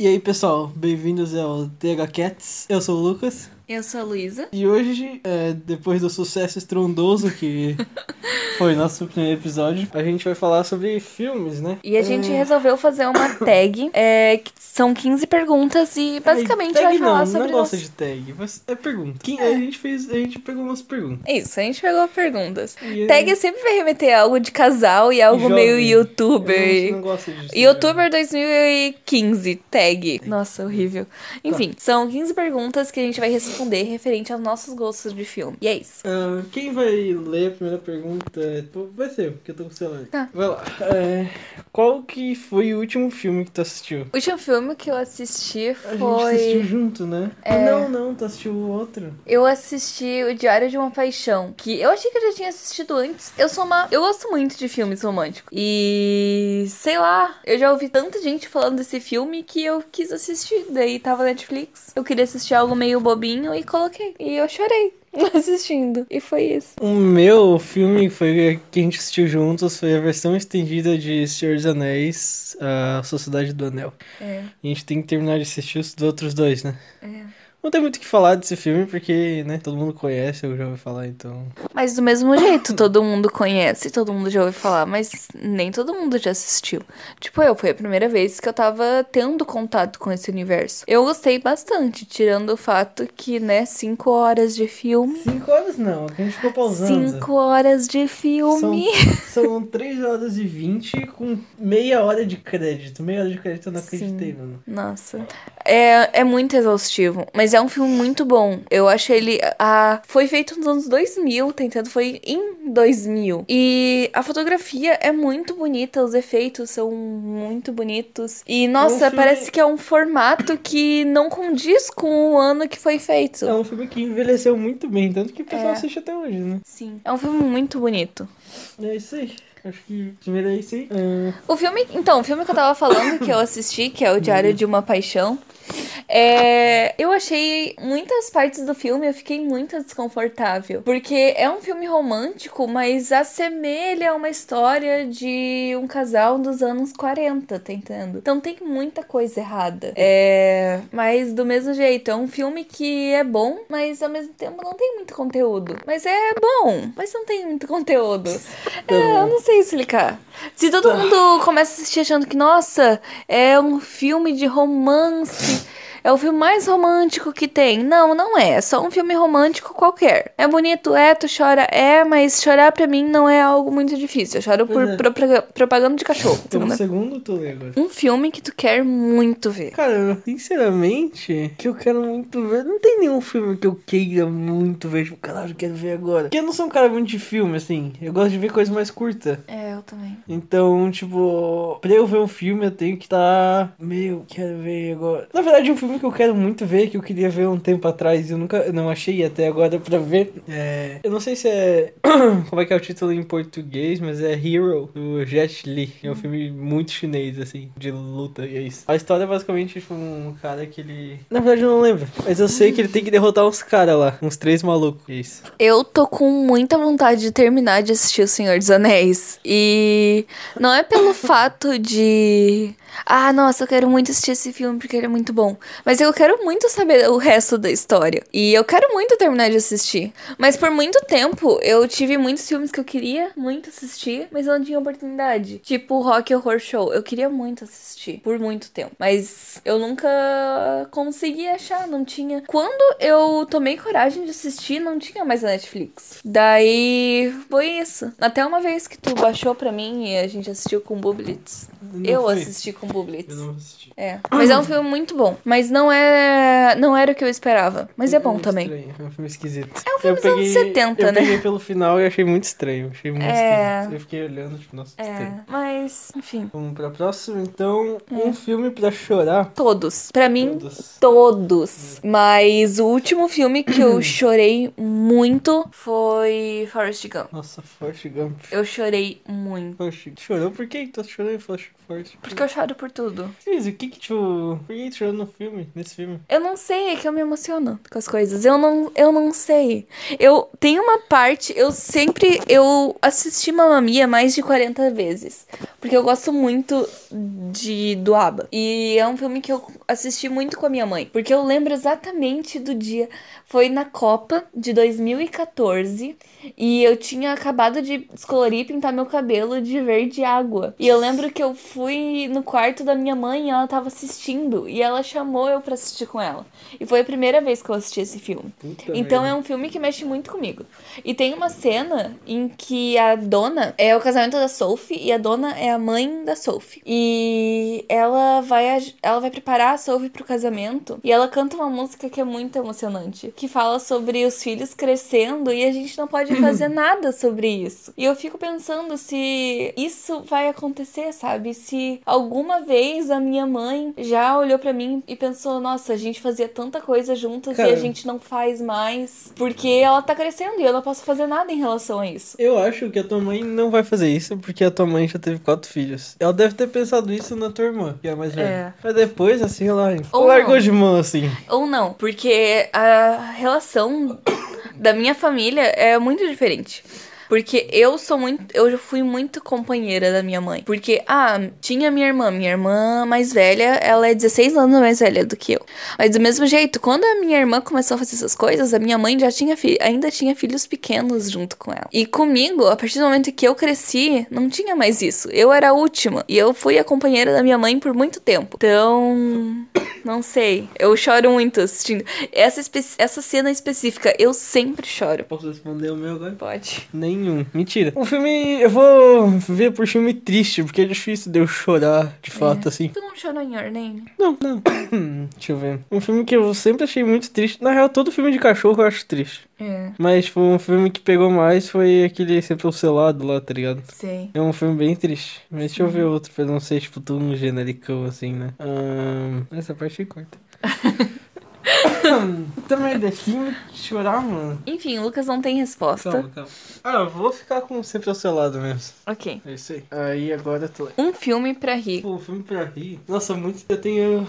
E aí, pessoal, bem-vindos ao TH Cats. Eu sou o Lucas. Eu sou a Luísa. E hoje, é, depois do sucesso estrondoso que foi nosso primeiro episódio, a gente vai falar sobre filmes, né? E a gente É, resolveu fazer uma tag. é, que são 15 perguntas e basicamente tag vai falar não, sobre. não gosta nós- de tag, mas é pergunta. Quem, A gente fez, a gente pegou umas perguntas. Isso, a gente pegou perguntas. E, Tag sempre vai remeter a algo de casal e algo Jovem. meio Eu youtuber. não, não gosto disso. Youtuber 2015, tag. Nossa, horrível. Enfim, são 15 perguntas que a gente vai responder referente aos nossos gostos de filme. E é isso. Ah, quem vai ler a primeira pergunta? Vai ser, porque eu tô com o celular. Tá. Vai lá. É, qual que foi o último filme que tu assistiu? O último filme que eu assisti A gente assistiu foi. junto, né? É. Não, não, tu assistiu o outro. Eu assisti O Diário de uma Paixão, que eu achei que eu já tinha assistido antes. Eu sou uma. Eu gosto muito de filmes românticos. E. sei lá, eu já ouvi tanta gente falando desse filme que eu quis assistir. Daí tava Netflix. Eu queria assistir algo meio bobinho e coloquei. E eu chorei assistindo. E foi isso. O meu filme foi que a gente assistiu juntos foi a versão estendida de Senhor dos Anéis, a Sociedade do Anel. É, E a gente tem que terminar de assistir os outros dois, né? é. Não tem muito o que falar desse filme, porque, né, todo mundo conhece, eu já ouvi falar, então... Mas do mesmo jeito, todo mundo conhece, todo mundo já ouviu falar, mas nem todo mundo já assistiu. Tipo, eu, foi a primeira vez que eu tava tendo contato com esse universo. Eu gostei bastante, tirando o fato que, né, cinco horas de filme. Cinco horas não, a gente ficou pausando. Cinco horas de filme. São, são 3 horas e 20 com meia hora de crédito. Meia hora de crédito eu não acreditei, mano. Nossa. É, é muito exaustivo, mas é um filme muito bom. Eu acho ele. A, foi feito nos anos 2000, tentando. Foi em 2000. E a fotografia é muito bonita, os efeitos são muito bonitos. E, nossa, filme- parece que é um formato que não condiz com o ano que foi feito. É um filme que envelheceu muito bem, tanto que o pessoal É. assiste até hoje, né? Sim. É um filme muito bonito. É isso aí. Acho que primeiro é isso aí. O filme. Então, o filme que eu tava falando que eu assisti, que é O Diário de uma Paixão. É, eu achei muitas partes do filme, eu fiquei muito desconfortável. Porque é um filme romântico, mas assemelha uma história de um casal dos anos 40, tá entendendo? Então tem muita coisa errada. É, mas do mesmo jeito, é um filme que é bom, mas ao mesmo tempo não tem muito conteúdo. Mas é bom, mas não tem muito conteúdo. É, eu não sei explicar. Se todo mundo começa a assistir achando que, nossa, é um filme de romance. É o filme mais romântico que tem. Não, não é. É só um filme romântico qualquer. É bonito, é, tu chora, é, mas chorar pra mim não é algo muito difícil. Eu choro por é. propaga- propaganda de cachorro. Tem um segundo tu lê agora. Um filme que tu quer muito ver. Cara, sinceramente, que eu quero muito ver. Não tem nenhum filme que eu queira muito ver. Tipo, caralho, eu quero ver agora. Porque eu não sou um cara muito de filme, assim. Eu gosto de ver coisa mais curta. É, eu também. Então, tipo, pra eu ver um filme, eu tenho que estar. Meu, quero ver agora. Na verdade, um filme que eu quero muito ver, que eu queria ver um tempo atrás e eu nunca não achei até agora pra ver. É. Eu não sei se é. Como é que é o título em português, mas é Hero, do Jet Li. É um filme muito chinês, assim, de luta, e é isso. A história é basicamente tipo, um cara que ele. Na verdade, eu não lembro. Mas eu sei que ele tem que derrotar uns caras lá, uns três malucos. É isso. Eu tô com muita vontade de terminar de assistir O Senhor dos Anéis. E não é pelo fato de. Ah, nossa, eu quero muito assistir esse filme porque ele é muito bom. Mas eu quero muito saber o resto da história. E eu quero muito terminar de assistir. Mas por muito tempo eu tive muitos filmes que eu queria muito assistir, mas eu não tinha oportunidade. Tipo Rock Horror Show. Eu queria muito assistir por muito tempo. Mas eu nunca consegui achar, não tinha. Quando eu tomei coragem de assistir, não tinha mais a Netflix. Daí foi isso. Até uma vez que tu baixou pra mim e a gente assistiu com Bublitz. Eu foi? assisti com Bublitz. Eu não assisti. É. Mas é um filme muito bom. Mas não é. Não era o que eu esperava. Mas é bom um também. Estranho, é um filme esquisito. É um filme eu dos anos 70, eu né? peguei pelo final e achei muito estranho. Achei muito É. esquisito. Eu fiquei olhando, tipo, nossa, É. estranho. Mas, enfim. Vamos pra próxima, então. É. Um filme pra chorar. Todos. Pra mim, Todos. todos. Mas o último filme que eu chorei muito foi Forrest Gump. Nossa, Forrest Gump. Eu chorei muito. Poxa, chorou? Por que tu chorou? Falou, forte. Porque eu choro por tudo. Cris, o que que, tipo, por que chorou no filme, nesse filme? Eu não sei, é que eu me emociono com as coisas. Eu não, eu não sei. Eu tenho uma parte, eu sempre eu assisti Mamma Mia mais de 40 vezes, porque eu gosto muito de do ABBA. E é um filme que eu assisti muito com a minha mãe, porque eu lembro exatamente do dia. Foi na Copa de 2014 e eu tinha acabado de descolorir e pintar meu cabelo de verde água. E eu lembro que eu fui no quarto da minha mãe e ela tava assistindo e ela chamou eu para assistir com ela. E foi a primeira vez que eu assisti esse filme. Puta Então merda. é um filme que mexe muito comigo. E tem uma cena em que a dona é o casamento da Sophie e a dona é a mãe da Sophie. E ela vai ela vai preparar a Sophie pro casamento e ela canta uma música que é muito emocionante, que fala sobre os filhos crescendo e a gente não pode fazer nada sobre isso. E eu fico pensando se isso vai acontecer, sabe? Se alguma vez a minha mãe já olhou pra mim e pensou, nossa, a gente fazia tanta coisa juntas e Cara. a gente não faz mais porque ela tá crescendo e eu não posso fazer nada em relação a isso. Eu acho que a tua mãe não vai fazer isso porque a tua mãe já teve quatro filhos. Ela deve ter pensado isso na tua irmã, que é a mais velha. É. Mas depois, assim, ela Ou largou não. de mão, assim. Ou não, porque a relação da minha família é muito diferente. Porque eu sou muito. Eu já fui muito companheira da minha mãe. Porque, ah, tinha minha irmã. Minha irmã mais velha, ela é 16 anos mais velha do que eu. Mas do mesmo jeito, quando a minha irmã começou a fazer essas coisas, a minha mãe já tinha ainda tinha filhos pequenos junto com ela. E comigo, a partir do momento que eu cresci, não tinha mais isso. Eu era a última. E eu fui a companheira da minha mãe por muito tempo. Então. Não sei. Eu choro muito assistindo. Essa, essa cena específica, eu sempre choro. Posso responder o meu agora? Pode. Nenhum. Mentira. Um filme. Eu vou ver por filme triste, porque é difícil de eu chorar de fato, assim. Tu não chorou em Your Name? Não, não. Deixa eu ver. Um filme que eu sempre achei muito triste. Na real, todo filme de cachorro eu acho triste. É, Mas, tipo, um filme que pegou mais foi aquele Sempre o Selado lá, tá ligado? sei. É um filme bem triste. Mas deixa eu ver outro pra não ser, tipo, tão genericão assim, né? Ahn, essa parte corta. Também de filme de chorar, mano. Enfim, o Lucas não tem resposta. Calma, calma. Ah, eu vou ficar com sempre ao seu lado mesmo. Ok. É isso aí. Aí agora eu tô. Um filme pra rir. Pô, filme pra rir. Nossa, muito. Eu tenho.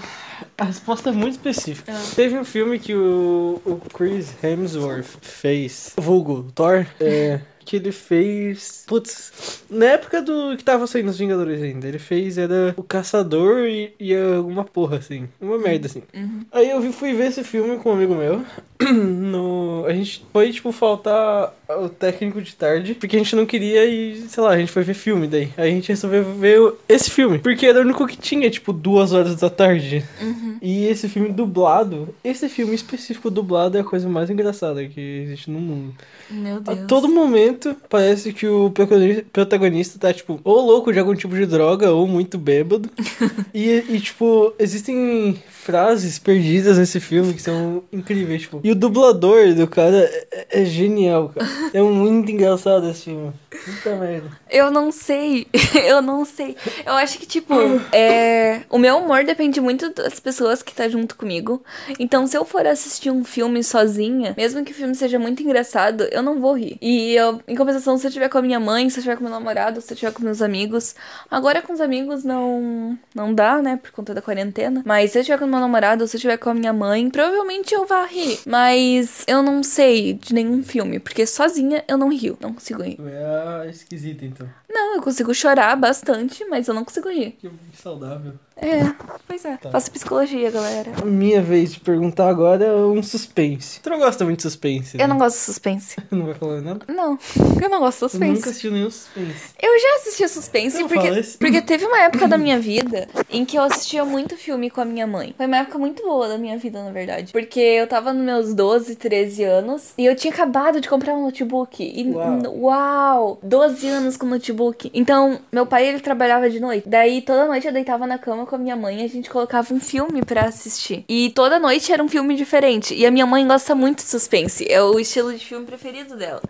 A resposta é muito específica. Ah. Teve um filme que o, o Chris Hemsworth fez. Vulgo, Thor. É. Que ele fez. Putz. Na época do que tava saindo os Vingadores ainda. Ele fez. Era o Caçador e, e alguma porra, assim. Uma merda, assim. Uhum. Aí eu fui ver esse filme com um amigo meu. No... A gente foi, tipo, faltar o técnico de tarde. Porque a gente não queria ir, sei lá, a gente foi ver filme daí. Aí a gente resolveu ver esse filme. Porque era o único que tinha, tipo, duas horas da tarde. Uhum. E esse filme dublado, esse filme específico dublado é a coisa mais engraçada que existe no mundo. Meu A Deus. todo momento parece que o protagoni- protagonista tá, tipo, ou louco de algum tipo de droga, ou muito bêbado. e, e, tipo, existem frases perdidas nesse filme que são incríveis, tipo. E o dublador do cara é, é genial, cara. É muito engraçado esse filme. Puta merda. Eu não sei. eu não sei. Eu acho que, tipo, é... o meu humor depende muito das pessoas que tá junto comigo. Então, se eu for assistir um filme sozinha, mesmo que o filme seja muito engraçado, eu não vou rir. E eu, em compensação, se eu estiver com a minha mãe, se eu estiver com meu namorado, se eu estiver com meus amigos. Agora com os amigos não, não dá, né? Por conta da quarentena. Mas se eu estiver com meu namorado, se eu estiver com a minha mãe, provavelmente eu vá rir. Mas eu não sei de nenhum filme, porque sozinha eu não rio. Não consigo rir. É a esquisita, então. Não, eu consigo chorar bastante, mas eu não consigo rir. Que saudável. É, pois é. Tá. Faço psicologia, galera. Minha vez de perguntar agora é um suspense. Tu não gosta muito de suspense? Eu né? não gosto de suspense. Não vai falar nada? Não, eu não gosto de Eu nunca suspense. assisti nenhum suspense. Eu já assisti suspense porque, porque teve uma época da minha vida em que eu assistia muito filme com a minha mãe. Foi uma época muito boa da minha vida, na verdade. Porque eu tava nos meus 12, 13 anos e eu tinha acabado de comprar um notebook. E, Uau. uau 12 anos com notebook. Então, meu pai, ele trabalhava de noite. Daí, toda noite eu deitava na cama com a minha mãe a gente colocava um filme pra assistir. E toda noite era um filme diferente. E a minha mãe gosta muito de suspense. É o estilo de filme preferido dela.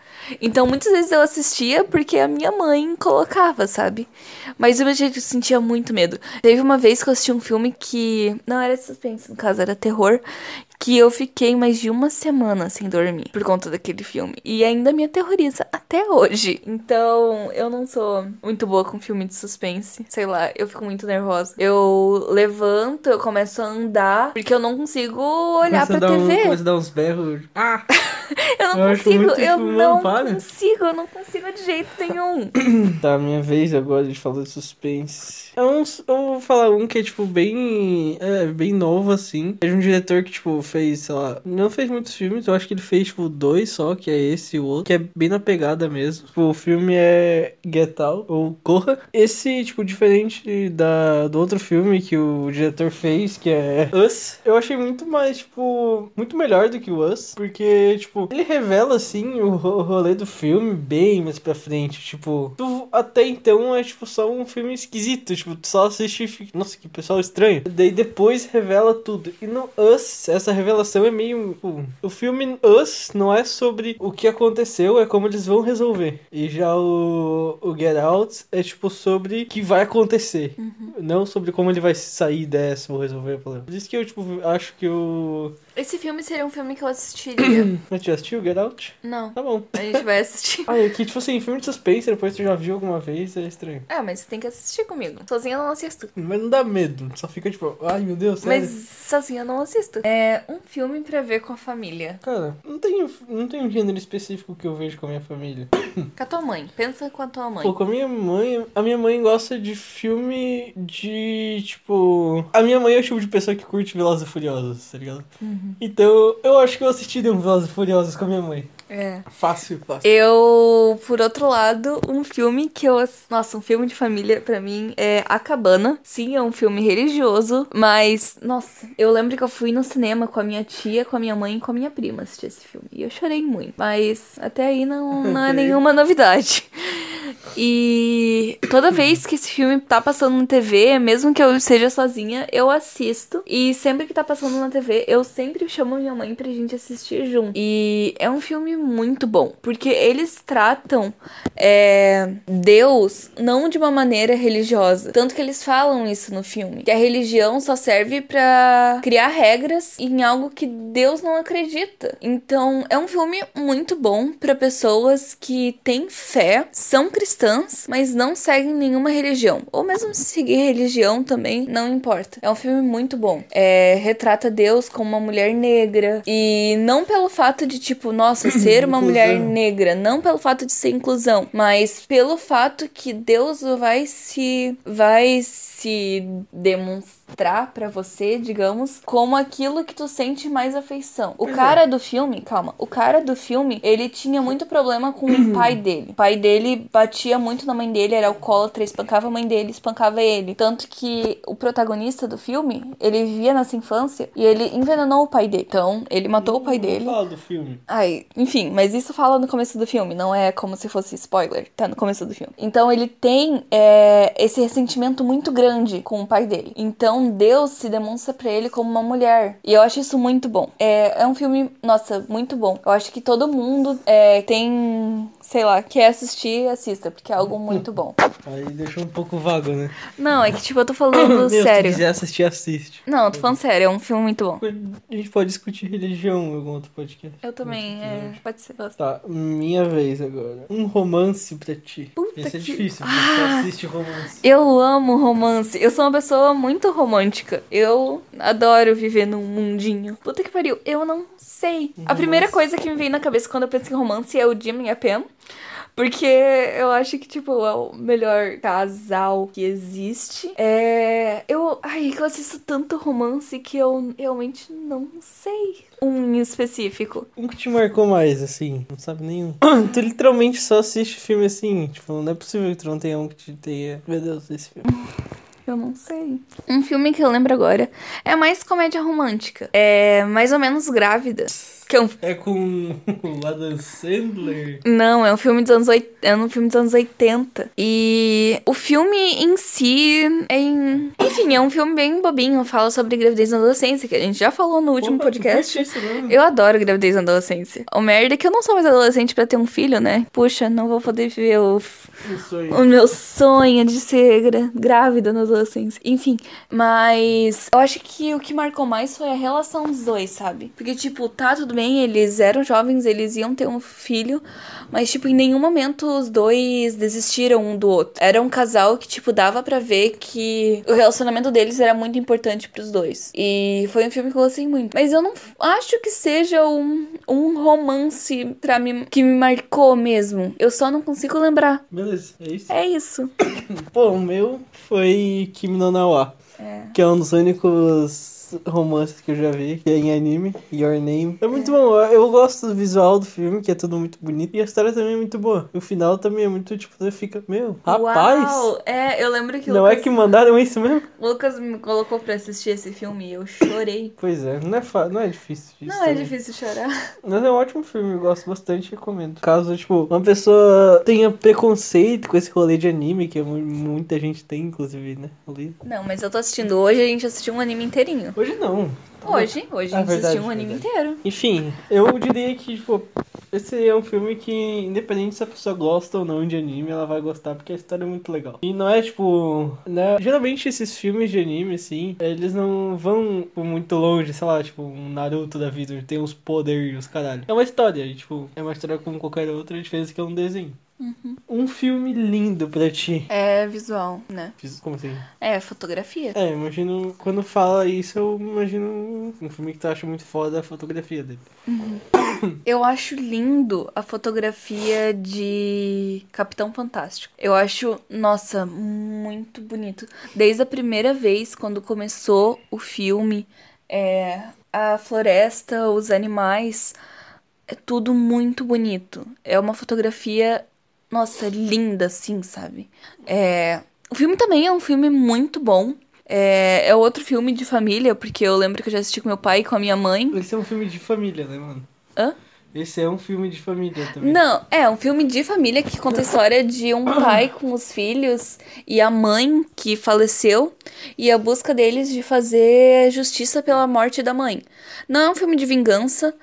Então, muitas vezes eu assistia porque a minha mãe colocava, sabe? Mas do mesmo jeito eu sentia muito medo. Teve uma vez que eu assisti um filme que não era suspense, no caso era terror, que eu fiquei mais de uma semana sem dormir por conta daquele filme. E ainda me aterroriza até hoje. Então, eu não sou muito boa com filme de suspense. Sei lá, eu fico muito nervosa. Eu levanto, eu começo a andar, porque eu não consigo olhar Começa a pra dar um- TV. começa a dar uns berros. Ah! eu não eu consigo, eu tipo, não para. consigo, eu não consigo de jeito nenhum. Tá, minha vez agora de falar de suspense. É um, eu vou falar um que é, tipo, bem. É, bem novo, assim. É de um diretor que, tipo, fez, sei lá. Não fez muitos filmes, eu acho que ele fez, tipo, dois só, que é esse e o outro. Que é bem na pegada mesmo. Tipo, o filme é Get Out, ou Corra. Esse, tipo, diferente da, do outro filme que o diretor fez, que é Us. Eu achei muito mais, tipo, muito melhor do que o Us. Porque, tipo, ele revela, assim, o, ro- o rolê do filme bem mais pra frente. Tipo, tu, até então é, tipo, só um filme esquisito. Tipo, tu só assiste e fica, nossa, que pessoal estranho. Daí depois revela tudo. E no Us, essa revelação é meio. tipo, o filme Us não é sobre o que aconteceu, é como eles vão resolver. E já o, o Get Out é, tipo, sobre o que vai acontecer. Não sobre como ele vai sair dessa ou resolver o problema. Por isso que eu, tipo, acho que o. Esse filme seria um filme que eu assistiria. Mas já assistiu Get Out? não, Tá bom. a gente vai assistir. Ah, é que, tipo assim, filme de suspense, depois tu já viu alguma vez, é estranho. Ah, mas você tem que assistir comigo. Sozinha eu não assisto. Mas não dá medo, só fica tipo, ai meu Deus, sério. Mas sozinha eu não assisto. É um filme pra ver com a família. Cara, não tem, não tem um gênero específico que eu vejo com a minha família. Com a tua mãe. Pensa com a tua mãe. Pô, com a minha mãe, a minha mãe gosta de filme de, tipo... A minha mãe é o tipo de pessoa que curte Velozes e Furiosos, tá ligado? Então, eu acho que eu assistiria um Velozes e Furiosos com a minha mãe. É. Fácil, fácil. Eu, por outro lado, um filme que eu. Nossa, um filme de família pra mim é A Cabana. Sim, é um filme religioso, mas, nossa, eu lembro que eu fui no cinema com a minha tia, com a minha mãe e com a minha prima assistir esse filme. E eu chorei muito. Mas até aí não, não é nenhuma novidade. E toda vez que esse filme tá passando na TV, mesmo que eu esteja sozinha, eu assisto. E sempre que tá passando na TV, eu sempre chamo minha mãe pra gente assistir junto. E é um filme muito bom, porque eles tratam é, Deus não de uma maneira religiosa. Tanto que eles falam isso no filme. Que a religião só serve pra criar regras em algo que Deus não acredita. Então, é um filme muito bom pra pessoas que têm fé, são cristãs, mas não seguem nenhuma religião. Ou mesmo se seguir religião também, não importa. É um filme muito bom. É, retrata Deus como uma mulher negra. E não pelo fato de, tipo, nossa, ser uma mulher negra. Não pelo fato de ser inclusão. Mas pelo fato que Deus vai se. vai se demonstrar pra você, digamos, como aquilo que tu sente mais afeição. O é. cara do filme, calma, o cara do filme, ele tinha muito problema com o pai dele. O pai dele batia muito na mãe dele, era alcoólatra, espancava a mãe dele, espancava ele. Tanto que o protagonista do filme, ele vivia nessa infância e ele envenenou o pai dele. Então, ele matou o pai dele. Fala do filme. Ai, enfim, mas isso fala no começo do filme, não é como se fosse spoiler, tá no começo do filme. Então ele tem é, esse ressentimento muito grande com o pai dele. Então Deus se demonstra pra ele como uma mulher. E eu acho isso muito bom. É, é um filme, nossa, muito bom. Eu acho que todo mundo é, tem, sei lá, quer assistir, assista, porque é algo muito bom. Aí deixou um pouco vago, né? Não, é que tipo, eu tô falando Meu, sério. Se quiser assistir, assiste. Não, eu tô falando sério, é um filme muito bom. A gente pode discutir religião em algum outro podcast. Eu também, é, pode ser. Tá, minha vez agora. Um romance pra ti. Puta Esse é que- difícil, porque Ah! assiste romance. Eu amo romance. Eu sou uma pessoa muito romântica. Eu adoro viver num mundinho. Puta que pariu. Eu não sei. A primeira coisa que me vem na cabeça quando eu penso em romance é o Jim e a Pam. Porque eu acho que, tipo, é o melhor casal que existe. É. Eu. Ai, que eu assisto tanto romance que eu realmente não sei um em específico. Um que te marcou mais, assim? Não sabe nenhum. tu literalmente só assiste filme assim. Tipo, não é possível que tu não tenha um que te tenha. Meu Deus, esse filme. Eu não sei. Um filme que eu lembro agora é mais comédia romântica. É mais ou menos grávida. Que é um É com o Adam Sandler. Não, é um filme dos anos, oit- é um filme dos anos 80. E o filme em si é em... Enfim, é um filme bem bobinho. Fala sobre gravidez na adolescência, que a gente já falou no último Opa, podcast. isso, não. Eu adoro gravidez na adolescência. O merda é que eu não sou mais adolescente pra ter um filho, né? Puxa, não vou poder viver o, o meu sonho de ser gra- grávida na adolescência. Enfim, mas eu acho que o que marcou mais foi a relação dos dois, sabe? Porque, tipo, tá tudo bem, eles eram jovens, eles iam ter um filho, mas, tipo, em nenhum momento os dois desistiram um do outro. Era um casal que, tipo, dava pra ver que o relacionamento deles era muito importante pros dois. E foi um filme que eu gostei muito. Mas eu não acho que seja um, um romance pra mim que me marcou mesmo. Eu só não consigo lembrar. Beleza, é isso. É isso. Pô, o meu foi Kimi no Nawa. É. Que é um dos únicos romances que eu já vi, que é em anime, Your Name. É muito bom, eu gosto do visual do filme, que é tudo muito bonito, e a história também é muito boa. O final também é muito, tipo, você fica, meu, rapaz, Uau! É, eu lembro que o não é Lucas, que mandaram isso mesmo? Lucas me colocou pra assistir esse filme e eu chorei. Pois é, não é, fa... não é difícil isso Não é também. difícil chorar. Mas é um ótimo filme, eu gosto bastante, recomendo. Caso, tipo, uma pessoa tenha preconceito com esse rolê de anime, que mu- muita gente tem, inclusive, né? ali. Não, mas eu tô assistindo hoje, a gente assistiu um anime inteirinho. Hoje não. Hoje, hoje a Ah, gente verdade, assistiu um anime verdade. inteiro. Enfim, eu diria que, tipo, esse é um filme que, independente se a pessoa gosta ou não de anime, ela vai gostar, porque a história é muito legal. E não é, tipo, né? Geralmente esses filmes de anime, assim, eles não vão tipo, muito longe, sei lá, tipo, um Naruto da vida, tem uns poderes, os caralho. É uma história, e, tipo, é uma história como qualquer outra, a diferença é que é um desenho. Um filme lindo pra ti. É visual, né? Como assim? É, fotografia. É, imagino, quando fala isso, eu imagino um filme que tu acha muito foda a fotografia dele. Eu acho lindo a fotografia de Capitão Fantástico. Eu acho, nossa, muito bonito. Desde a primeira vez, quando começou o filme, é, a floresta, os animais, é tudo muito bonito. É uma fotografia, nossa, linda, assim, sabe? É, o filme também é um filme muito bom. É, é outro filme de família, porque eu lembro que eu já assisti com meu pai e com a minha mãe. Esse é um filme de família, né, mano? Hã? Esse é um filme de família também. Não, é um filme de família que conta a história de um pai com os filhos e a mãe que faleceu e a busca deles de fazer justiça pela morte da mãe. Não é um filme de vingança,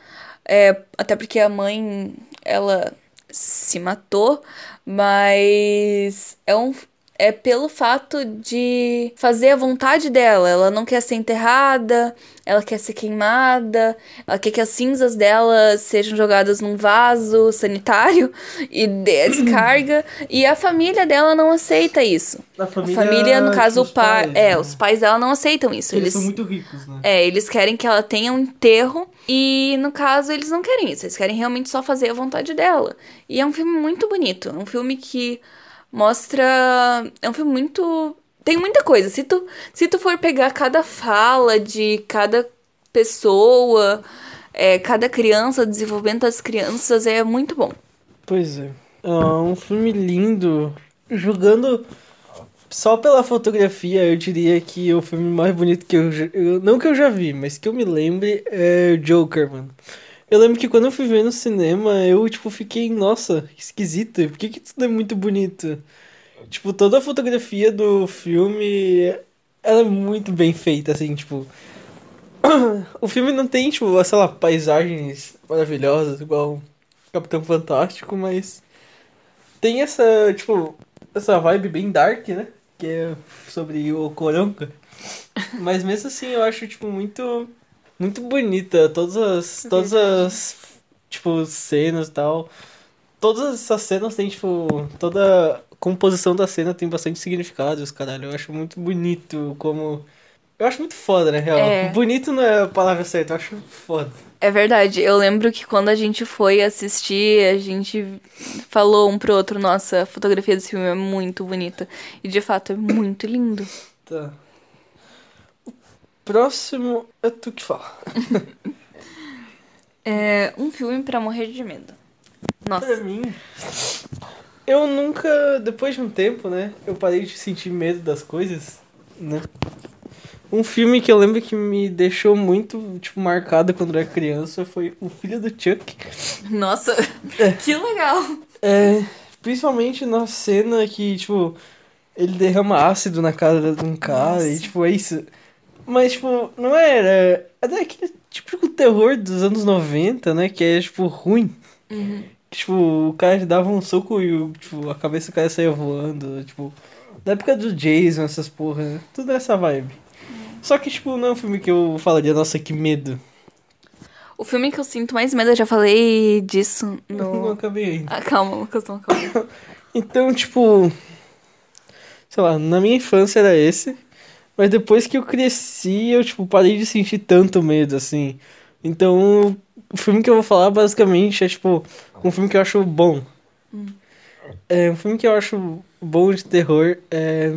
é, até porque a mãe, ela se matou, mas é um é pelo fato de fazer a vontade dela. Ela não quer ser enterrada, ela quer ser queimada, ela quer que as cinzas dela sejam jogadas num vaso sanitário e dê descarga. e a família dela não aceita isso. A A família, família, no caso, o pai. é, né? os pais dela não aceitam isso. Eles, Eles, são muito ricos, né? é, eles querem que ela tenha um enterro e, no caso, eles não querem isso. Eles querem realmente só fazer a vontade dela. E é um filme muito bonito. É um filme que mostra. É um filme muito. Tem muita coisa. Se tu, se tu for pegar cada fala de cada pessoa, é, cada criança, o desenvolvimento das crianças, é muito bom. Pois é. É um filme lindo. Jogando só pela fotografia, eu diria que o filme mais bonito que eu, eu. Não que eu já vi, mas que eu me lembre é Joker, mano. Eu lembro que quando eu fui ver no cinema, eu, tipo, fiquei, nossa, que esquisito. Por que, que tudo é muito bonito? Tipo, toda a fotografia do filme, ela é muito bem feita, assim, tipo... O filme não tem, tipo, sei lá, paisagens maravilhosas, igual Capitão Fantástico, mas tem essa, tipo, essa vibe bem dark, né? Que é sobre o Coronga. Mas mesmo assim, eu acho, tipo, muito, muito bonita. Todas as, todas as, tipo, cenas e tal. Todas essas cenas têm, tipo, toda composição da cena tem bastante significado, os caralho. Eu acho muito bonito como... Eu acho muito foda, na real. É. Bonito não é a palavra certa, eu acho foda. É verdade. Eu lembro que quando a gente foi assistir, a gente falou um pro outro, nossa, a fotografia desse filme é muito bonita. E de fato é muito lindo. Tá. Próximo é tu que fala. É um filme pra morrer de medo. Pra Nossa. mim, eu nunca, depois de um tempo, né, eu parei de sentir medo das coisas, né? Um filme que eu lembro que me deixou muito, tipo, marcado quando eu era criança foi O Filho do Chuck. Nossa, que legal. É, principalmente na cena que, tipo, ele derrama ácido na cara de um cara Nossa. e, tipo, é isso. Mas, tipo, não era. Era aquele tipo terror dos anos 90, né? Que é, tipo, ruim. Uhum. Tipo, o cara dava um soco e tipo, a cabeça do cara saía voando. Tipo, da época do Jason, essas porra, né? Tudo nessa vibe. Só que, tipo, não é um filme que eu falaria, nossa, que medo. O filme que eu sinto mais medo, eu já falei disso Eu não no. acabei ainda. Ah, calma, Lucas, não calma. Então, tipo. Sei lá, na minha infância era esse. Mas depois que eu cresci, eu, tipo, parei de sentir tanto medo, assim. Então, o filme que eu vou falar, basicamente, é, tipo, um filme que eu acho bom. É, um filme que eu acho bom de terror é.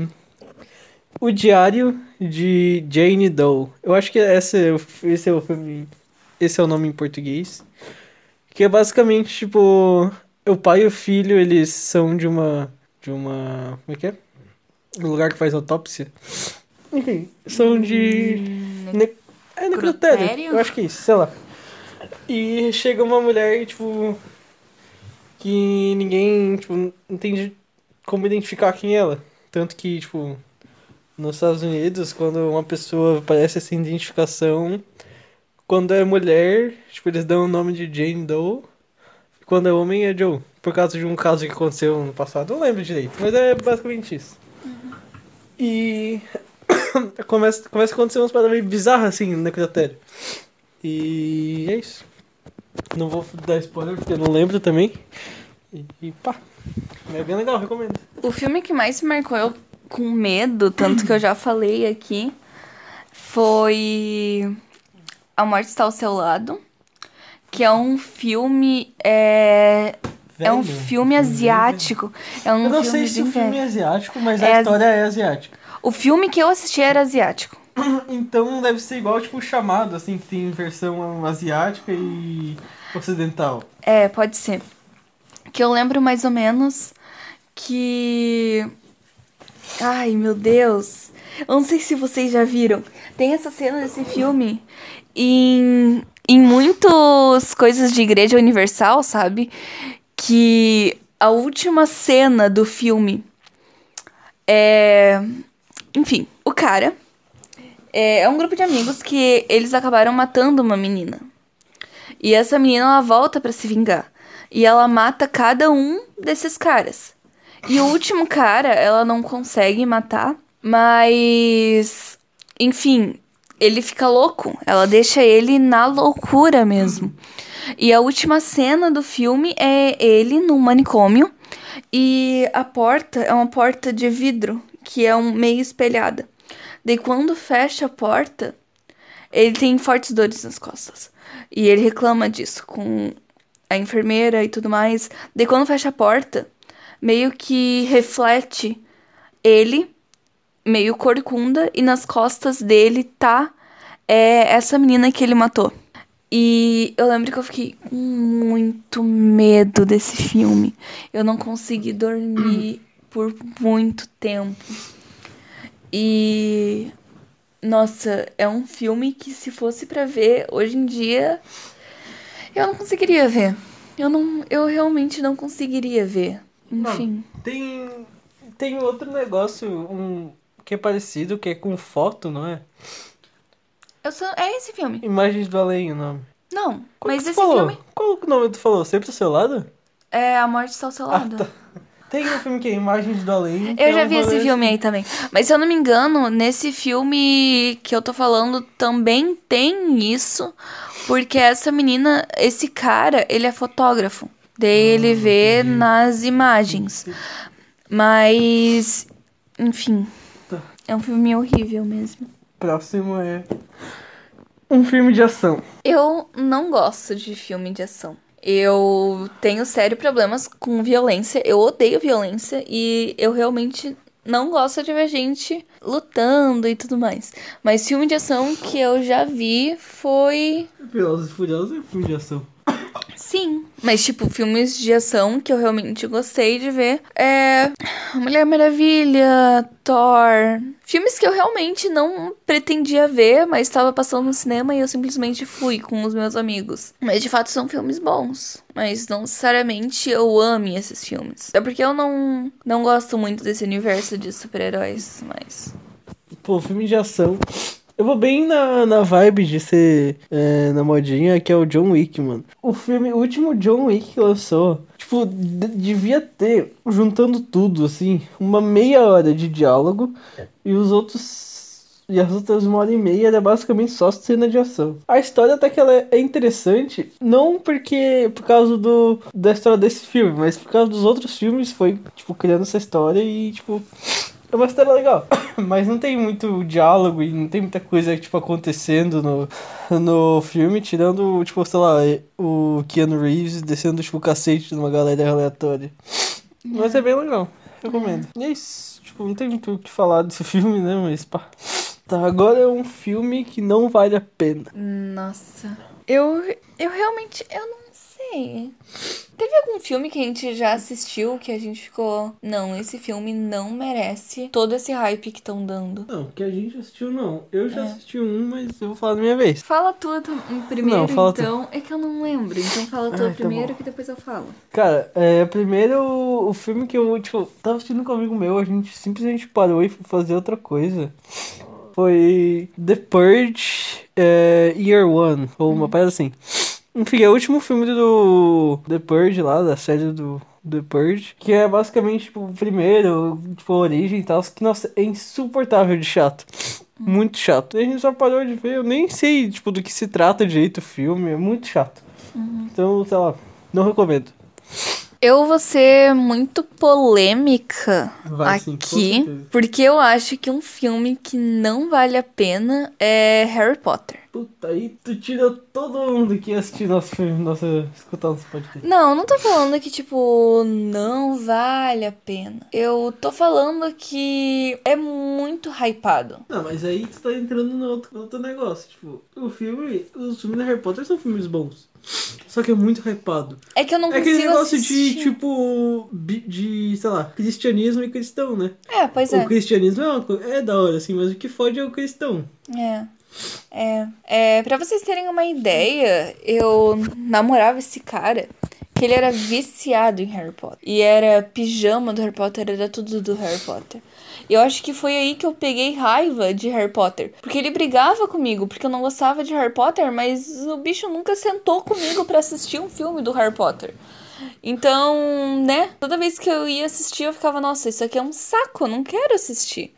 O Diário de Jane Doe. Eu acho que esse é esse é o filme. Esse é o nome em português. Que é basicamente, tipo. O pai e o filho, eles são de uma. De uma. Como é que é? Um lugar que faz autópsia. Enfim, são de. Ne é necrotério. Eu acho que é isso, sei lá. E chega uma mulher, tipo. Que ninguém, tipo, não entende como identificar quem é ela. Tanto que, tipo, nos Estados Unidos, quando uma pessoa aparece sem identificação, quando é mulher, tipo, eles dão o nome de Jane Doe. Quando é homem, é Joe. Por causa de um caso que aconteceu no passado. Não lembro direito, mas é basicamente isso. E começa, começa a acontecer umas paradas meio bizarras assim no necrotério. E é isso. Não vou dar spoiler porque eu não lembro também. E, e pá. É bem legal, recomendo. O filme que mais me marcou eu com medo, tanto que eu já falei aqui, foi A Morte Está ao Seu Lado, que é um filme. É, é um Velho, filme asiático. É um Eu não sei se o filme velho. é asiático, mas É a história é asiática. O filme que eu assisti era asiático. Então deve ser igual, tipo, o chamado, assim, que tem versão asiática e ocidental. É, pode ser. Que eu lembro mais ou menos que. Ai, meu Deus. Eu não sei se vocês já viram. Tem essa cena desse filme em, em muitas coisas de Igreja Universal, sabe? Que a última cena do filme é. Enfim, o cara. É, é um grupo de amigos que eles acabaram matando uma menina. E essa menina ela volta pra se vingar. E ela mata cada um desses caras. E o último cara, ela não consegue matar, mas enfim, ele fica louco. Ela deixa ele na loucura mesmo. E a última cena do filme é ele num manicômio e a porta é uma porta de vidro que é um meio espelhada. Daí quando fecha a porta, ele tem fortes dores nas costas. E ele reclama disso com a enfermeira e tudo mais. Daí quando fecha a porta, meio que reflete ele, meio corcunda, e nas costas dele tá é, essa menina que ele matou. E eu lembro que eu fiquei com muito medo desse filme. Eu não consegui dormir por muito tempo. E nossa, é um filme que se fosse pra ver hoje em dia, eu não conseguiria ver. Eu não, eu realmente não conseguiria ver. Enfim. Tem, tem outro negócio um, que é parecido, que é com foto, não é? Eu sou, é esse filme. Imagens do Além, o nome. Não, Qual mas esse falou? filme Qual o nome que tu falou? Sempre do seu lado? é A Morte Está ao Seu Lado. tá. Tem um filme que é Imagens do Além. Eu é já vi esse filme aí também. Mas se eu não me engano, nesse filme que eu tô falando também tem isso. Porque essa menina, esse cara, ele é fotógrafo. Daí ele vê nas imagens. Mas, enfim. Tá. É um filme horrível mesmo. Próximo é um filme de ação. Eu não gosto de filme de ação. Eu tenho sério problemas com violência. Eu odeio violência e eu realmente não gosto de ver gente lutando e tudo mais. Mas filme de ação que eu já vi foi. Velozes e Furiosos é filme de ação. Sim, mas tipo, filmes de ação que eu realmente gostei de ver é Mulher Maravilha, Thor. Filmes que eu realmente não pretendia ver, mas estava passando no cinema e eu simplesmente fui com os meus amigos. Mas de fato são filmes bons. Mas não necessariamente eu ame esses filmes. É porque eu não, não gosto muito desse universo de super-heróis, mas. Pô, filme de ação. Eu vou bem na, na vibe de ser é, na modinha, que é o John Wick, mano. O filme, o último John Wick que lançou, tipo, devia ter, juntando tudo, assim, uma meia hora de diálogo e os outros. E as outras uma hora e meia era basicamente só cena de ação. A história até que ela é interessante, não porque por causa do, da história desse filme, mas por causa dos outros filmes, foi, tipo, criando essa história e, tipo, é uma história legal, mas não tem muito diálogo e não tem muita coisa, tipo, acontecendo no, no filme, tirando, tipo, sei lá, o Keanu Reeves descendo, tipo, o cacete numa galera aleatória. Mas é bem legal, recomendo. E é isso, tipo, não tem muito o que falar desse filme, né, mas pá. Tá, agora é um filme que não vale a pena. Nossa. Eu, eu realmente, eu não sei. Teve algum filme que a gente já assistiu que a gente ficou. Não, esse filme não merece todo esse hype que estão dando. Não, que a gente assistiu não. Eu já é. assisti um, mas eu vou falar da minha vez. Fala tua primeiro, não, fala então. Tu. É que eu não lembro. Então fala tua Ai, tá primeiro que depois eu falo. Cara, é, primeiro o, filme que eu, tipo, tava assistindo com um amigo meu, a gente simplesmente parou e foi fazer outra coisa foi The Purge é, Year One, ou uma hum. parada assim. Enfim, é o último filme do The Purge lá, da série do The Purge, que é basicamente, tipo, o primeiro, tipo, a origem e tal, que, nossa, é insuportável de chato. Muito chato. E a gente só parou de ver, eu nem sei, tipo, do que se trata direito o filme, é muito chato. Uhum. Então, sei lá, não recomendo. Eu vou ser muito polêmica Vai, aqui, sim, porque eu acho que um filme que não vale a pena é Harry Potter. Puta, aí tu tira todo mundo que assistir nosso filme, nosso, escutar nosso podcast. Não, não tô falando que, tipo, não vale a pena. Eu tô falando que é muito hypado. Não, mas aí tu tá entrando no outro, no outro negócio. Tipo, o filme, os filmes da Harry Potter são filmes bons. Só que é muito hypado. É que eu não é consigo É aquele negócio assistir. de, tipo, de, sei lá, cristianismo e cristão, né? É, pois é. O cristianismo é, uma, é da hora, assim, mas o que fode é o cristão. É. É, é, pra vocês terem uma ideia, eu namorava esse cara que ele era viciado em Harry Potter. E era pijama do Harry Potter, era tudo do Harry Potter. E eu acho que foi aí que eu peguei raiva de Harry Potter. Porque ele brigava comigo, porque eu não gostava de Harry Potter, mas o bicho nunca sentou comigo para assistir um filme do Harry Potter. Então, né? Toda vez que eu ia assistir, eu ficava, nossa, isso aqui é um saco, eu não quero assistir.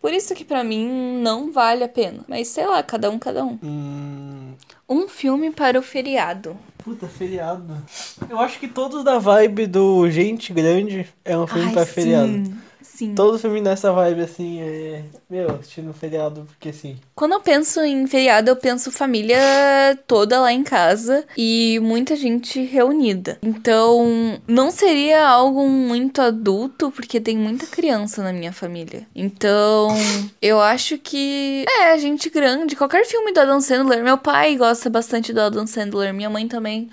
Por isso que para mim não vale a pena. Mas sei lá, cada um, cada um. Hum... Um filme para o feriado. Puta, feriado. Eu acho que todos da vibe do Gente Grande é um filme Ai, para sim. feriado. Sim. Todo filme nessa vibe, assim, é. Meu, assistindo feriado, porque assim. Quando eu penso em feriado, eu penso família toda lá em casa e muita gente reunida. Então, não seria algo muito adulto, porque tem muita criança na minha família. Então, eu acho que. É, gente grande. Qualquer filme do Adam Sandler. Meu pai gosta bastante do Adam Sandler, minha mãe também.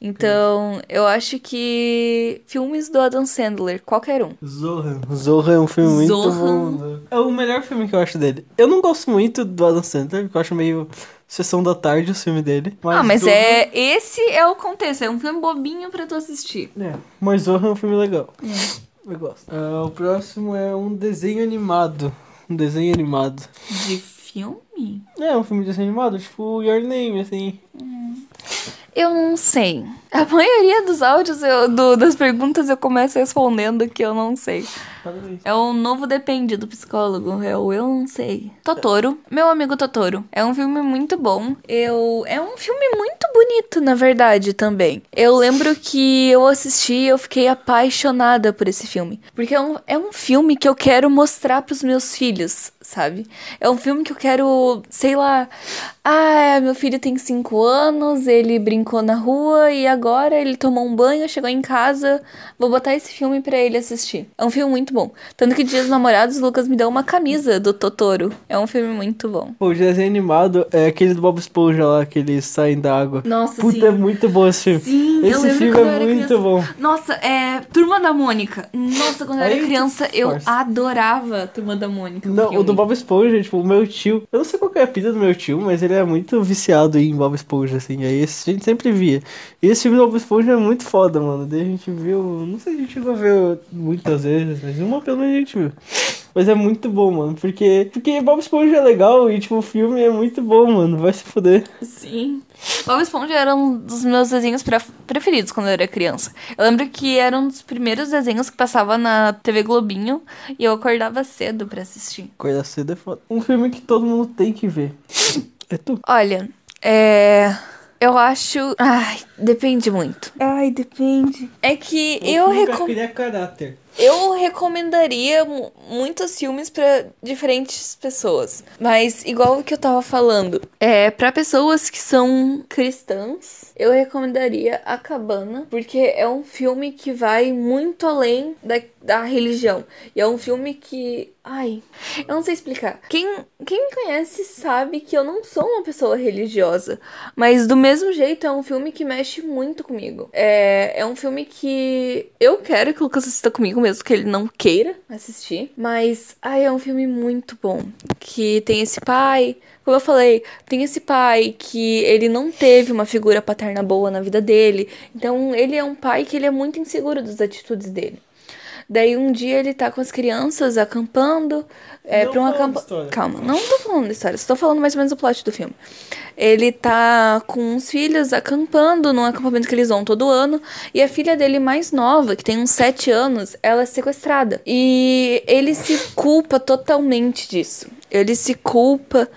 Então, eu acho que filmes do Adam Sandler, qualquer um. Zohan. Zohan é um filme muito bom. É o melhor filme que eu acho dele. Eu não gosto muito do Adam Sandler, porque eu acho meio sessão da tarde o filme dele. Mas ah, mas Zohan... é esse é o contexto, é um filme bobinho para tu assistir. É, mas Zohan é um filme legal. É. Eu gosto. Uh, o próximo é um desenho animado. Um desenho animado. De filme? É, um filme de desenho animado, tipo Your Name, assim. Hum. Eu não sei. A maioria dos áudios, eu, do, das perguntas, eu começo respondendo que eu não sei. É o novo depende do psicólogo. É o eu não sei. Totoro. Meu amigo Totoro. É um filme muito bom. Eu. É um filme muito bonito, na verdade, também. Eu lembro que eu assisti e eu fiquei apaixonada por esse filme. Porque é um, é um filme que eu quero mostrar pros meus filhos, sabe? É um filme que eu quero, sei lá. Ah, meu filho tem 5 anos, ele brincou na rua e agora ele tomou um banho, chegou em casa. Vou botar esse filme para ele assistir. É um filme muito bom. Tanto que Dias dos Namorados, o Lucas me deu uma camisa do Totoro. É um filme muito bom. O desenho animado é aquele do Bob Esponja lá, que eles saem da água. Nossa, Puta, sim. é muito bom esse filme. Sim, esse filme quando eu é era muito criança. bom. Nossa, é Turma da Mônica. Nossa, quando eu era criança, eu força. adorava Turma da Mônica. Não, o filme. do Bob Esponja, tipo, o meu tio. Eu não sei qual que é a pira do meu tio, mas ele é muito viciado em Bob Esponja, assim. Aí esse a gente sempre via. E esse filme do Bob Esponja é muito foda, mano. Daí a gente viu. Não sei se a gente chegou a ver muitas vezes, mas uma pelo menos a gente viu. Mas é muito bom, mano. Porque, porque Bob Esponja é legal e, tipo, o filme é muito bom, mano. Vai se fuder. Sim. Bob Esponja era um dos meus desenhos pre- preferidos quando eu era criança. Eu lembro que era um dos primeiros desenhos que passava na TV Globinho e eu acordava cedo pra assistir. Coisa cedo é foda. Um filme que todo mundo tem que ver. É tu. Olha, é. Eu acho. Ai, depende muito. Ai, depende. É que eu recomendo. caráter. Eu recomendaria mu- muitos filmes pra diferentes pessoas. Mas, igual o que eu tava falando, é para pessoas que são cristãs, eu recomendaria A Cabana, porque é um filme que vai muito além da, da religião. E é um filme que. Ai, eu não sei explicar. Quem, quem me conhece sabe que eu não sou uma pessoa religiosa. Mas do mesmo jeito, é um filme que mexe muito comigo. É, é um filme que eu quero que o Lucas assista comigo, mesmo que ele não queira assistir. Mas, ai, é um filme muito bom. Que tem esse pai. Como eu falei, tem esse pai que ele não teve uma figura paterna boa na vida dele. Então, ele é um pai que ele é muito inseguro das atitudes dele. Daí um dia ele tá com as crianças acampando. É, Não pra um história. Calma, não tô falando da história, tô falando mais ou menos o plot do filme. Ele tá com os filhos acampando num acampamento que eles vão todo ano. E a filha dele mais nova, que tem uns 7 anos, ela é sequestrada. E ele se culpa totalmente disso. Ele se culpa.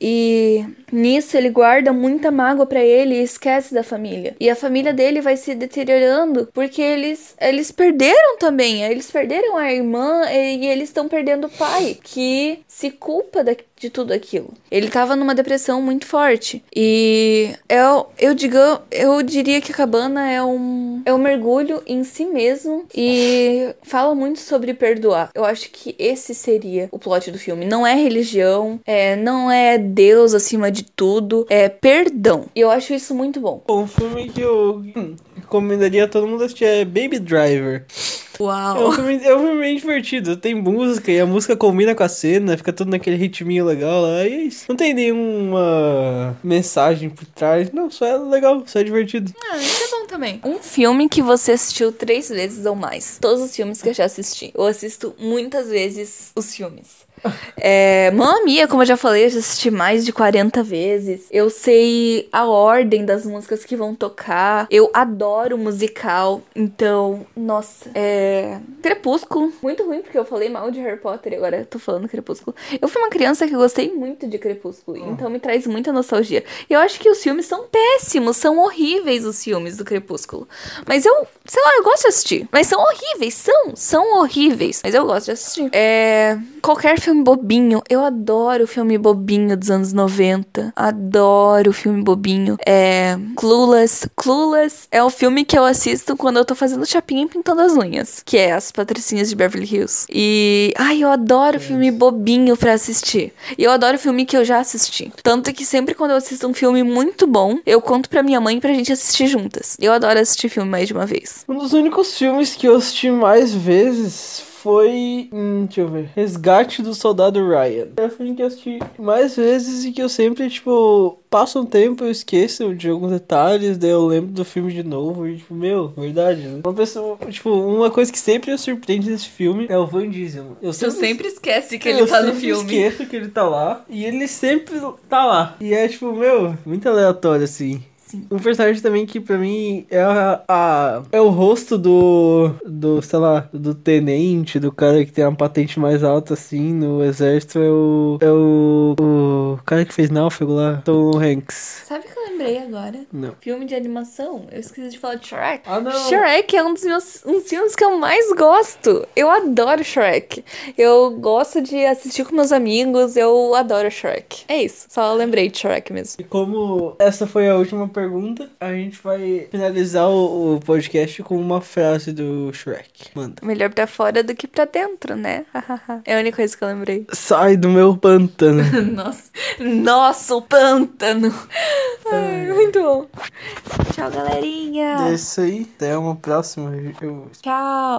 E nisso ele guarda muita mágoa pra ele e esquece da família. E a família dele vai se deteriorando porque eles eles perderam também. Eles perderam a irmã e, e eles estão perdendo o pai, que se culpa da- de tudo aquilo. Ele tava numa depressão muito forte. E eu, eu, diga, eu diria que a cabana é um, é um mergulho em si mesmo e fala muito sobre perdoar. Eu acho que esse seria o plot do filme. Não é religião, é, não é Deus acima de tudo, é perdão. E eu acho isso muito bom. Bom, um filme que eu hum, recomendaria a todo mundo assistir é Baby Driver. É um, Uau! filme, é um filme bem divertido. Tem música e a música combina com a cena, fica tudo naquele ritminho legal lá. E é isso. Não tem nenhuma mensagem por trás. Não, só é legal, só é divertido. Ah, isso é bom também. Um filme que você assistiu três vezes ou mais. Todos os filmes que eu já assisti. Eu assisto muitas vezes os filmes. É, Mamma Mia, como eu já falei, eu já assisti mais de 40 vezes. Eu sei a ordem das músicas que vão tocar. Eu adoro musical. Então, nossa. É. Crepúsculo. Muito ruim, porque eu falei mal de Harry Potter e agora eu tô falando Crepúsculo. Eu fui uma criança que gostei muito de Crepúsculo. Então me traz muita nostalgia. E eu acho que os filmes são péssimos, são horríveis os filmes do Crepúsculo. Mas eu, sei lá, eu gosto de assistir. Mas são horríveis, são, são horríveis. Mas eu gosto de assistir. É. Qualquer filme bobinho, eu adoro filme bobinho dos anos 90. Adoro filme bobinho. É. Clueless. Clueless é o filme que eu assisto quando eu tô fazendo chapinha e pintando as unhas. Que é As Patricinhas de Beverly Hills. E. Ai, eu adoro filme bobinho pra assistir. E eu adoro filme que eu já assisti. Tanto que sempre quando eu assisto um filme muito bom, eu conto pra minha mãe pra gente assistir juntas. Eu adoro assistir filme mais de uma vez. Um dos únicos filmes que eu assisti mais vezes foi. Hum, deixa eu ver. Resgate do Soldado Ryan. É o filme que eu assisti mais vezes e que eu sempre, tipo, passo um tempo, eu esqueço de alguns detalhes, daí eu lembro do filme de novo e, tipo, meu, verdade. né? Uma pessoa, tipo, uma coisa que sempre me surpreende nesse filme é o Van Diesel. Eu esquece eu sempre esqueço que ele tá lá e ele sempre tá lá. E é, tipo, meu, muito aleatório, assim. Sim. Um personagem também que pra mim é a, a- é o rosto do do, sei lá, do tenente, do cara que tem uma patente mais alta assim no exército é o é o, o cara que fez Náufrago lá, Tom Hanks. Sabe que lembrei agora. Não. Filme de animação. Eu esqueci de falar de Shrek. Ah, não. Shrek é um dos meus um dos filmes que eu mais gosto. Eu adoro Shrek. Eu gosto de assistir com meus amigos. Eu adoro Shrek. É isso. Só lembrei de Shrek mesmo. E como essa foi a última pergunta, a gente vai finalizar o, o podcast com uma frase do Shrek. Manda. Melhor pra fora do que pra dentro, né? é a única coisa que eu lembrei. Sai do meu pântano. Nossa. Nosso pântano. Ai, muito bom. Tchau, galerinha. É isso aí. Até uma próxima. Eu... Tchau.